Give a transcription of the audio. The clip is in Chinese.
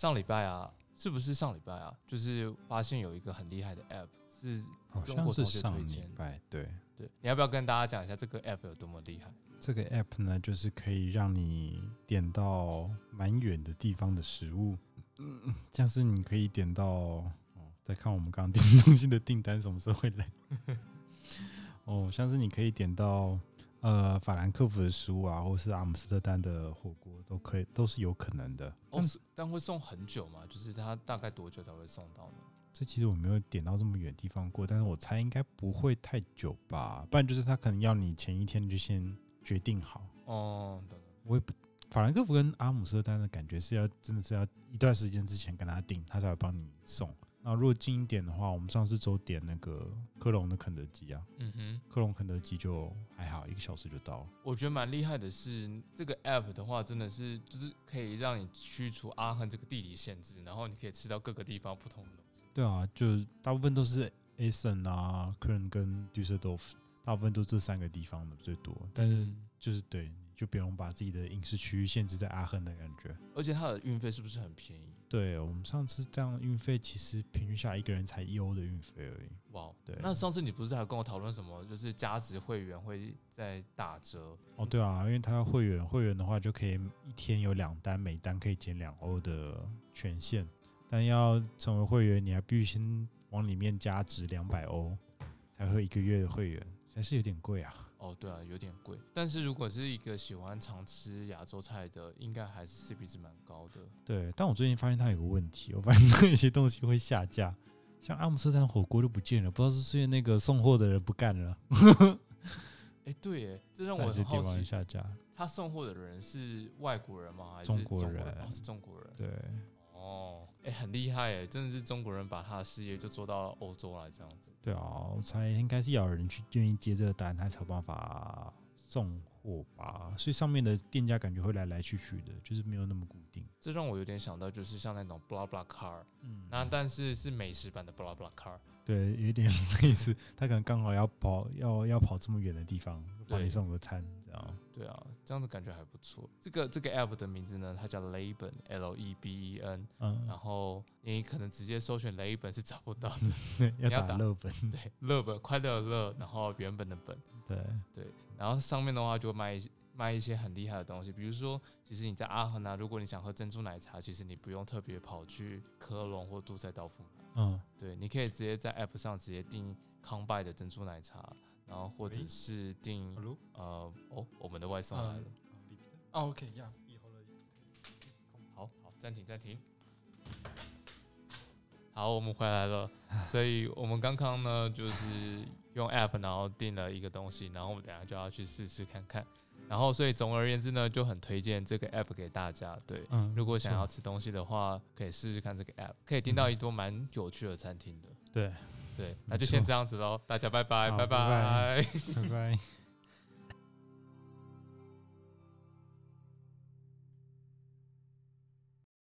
上礼拜啊，是不是上礼拜啊？就是发现有一个很厉害的 app，是好中国同学像是上礼推荐拜，对，对，你要不要跟大家讲一下这个 app 有多么厉害？这个 app 呢，就是可以让你点到蛮远的地方的食物，嗯，像是你可以点到，哦，再看我们刚刚订东西的订单什么时候会来，哦，像是你可以点到呃法兰克福的食物啊，或是阿姆斯特丹的火锅，都可以，都是有可能的。哦，但是但会送很久嘛？就是它大概多久才会送到呢？这其实我没有点到这么远的地方过，但是我猜应该不会太久吧，不然就是他可能要你前一天就先决定好。哦，懂了我也不，法兰克福跟阿姆斯特丹的感觉是要真的是要一段时间之前跟他订，他才会帮你送。那如果近一点的话，我们上次周点那个科隆的肯德基啊，嗯哼，科隆肯德基就还好，一个小时就到了。我觉得蛮厉害的是，这个 app 的话，真的是就是可以让你驱除阿汉这个地理限制，然后你可以吃到各个地方不同的东西。对啊，就是大部分都是 a s e n 啊、科伦跟杜塞多夫，大部分都这三个地方的最多。但是嗯就是对，你就不用把自己的饮食区域限制在阿亨的感觉。而且它的运费是不是很便宜？对我们上次这样运费，其实平均下来一个人才一欧的运费而已。哇，对那上次你不是还跟我讨论什么，就是加值会员会在打折？哦，对啊，因为他要会员，会员的话就可以一天有两单，每单可以减两欧的权限。但要成为会员，你还必须先往里面加值两百欧，才会一个月的会员，还是有点贵啊。哦，对啊，有点贵。但是如果是一个喜欢常吃亚洲菜的，应该还是 CP 值蛮高的。对，但我最近发现它有个问题，我发现它有些东西会下架，像阿姆斯特丹火锅就不见了，不知道是不是因为那个送货的人不干了，哎，对耶，这让 我很好奇，方下架。他送货的人是外国人吗？还是中国人？人哦，是中国人。对，哦，哎，很厉害哎，真的是中国人把他的事业就做到欧洲来这样子。对啊，我猜应该是要有人去愿意接这个单，他才有办法送货吧。所以上面的店家感觉会来来去去的，就是没有那么固定。这让我有点想到，就是像那种 blah blah car，嗯那但是是美食版的 blah blah car。对，有点类似，他可能刚好要跑，要要跑这么远的地方，帮你送个餐，这样。对啊，这样子感觉还不错。这个这个 app 的名字呢，它叫 Leben，L E B E N，。嗯，然后你可能直接搜寻雷本是找不到的，要打打乐本，对，乐本快乐的乐，然后原本的本，对，对，然后上面的话就卖一些卖一些很厉害的东西，比如说，其实你在阿亨啊，如果你想喝珍珠奶茶，其实你不用特别跑去科隆或杜塞道夫买，嗯，对，你可以直接在 app 上直接订康拜的珍珠奶茶，然后或者是订呃哦，我们的外送来了，哦，OK 呀，以后了。好好暂停暂停。好，我们回来了。所以我们刚刚呢，就是用 app，然后订了一个东西，然后我们等下就要去试试看看。然后，所以总而言之呢，就很推荐这个 app 给大家。对，嗯，如果想要吃东西的话，可以试试看这个 app，可以订到一桌蛮有趣的餐厅的。对，对，那就先错这样子喽，大家拜拜拜拜拜拜。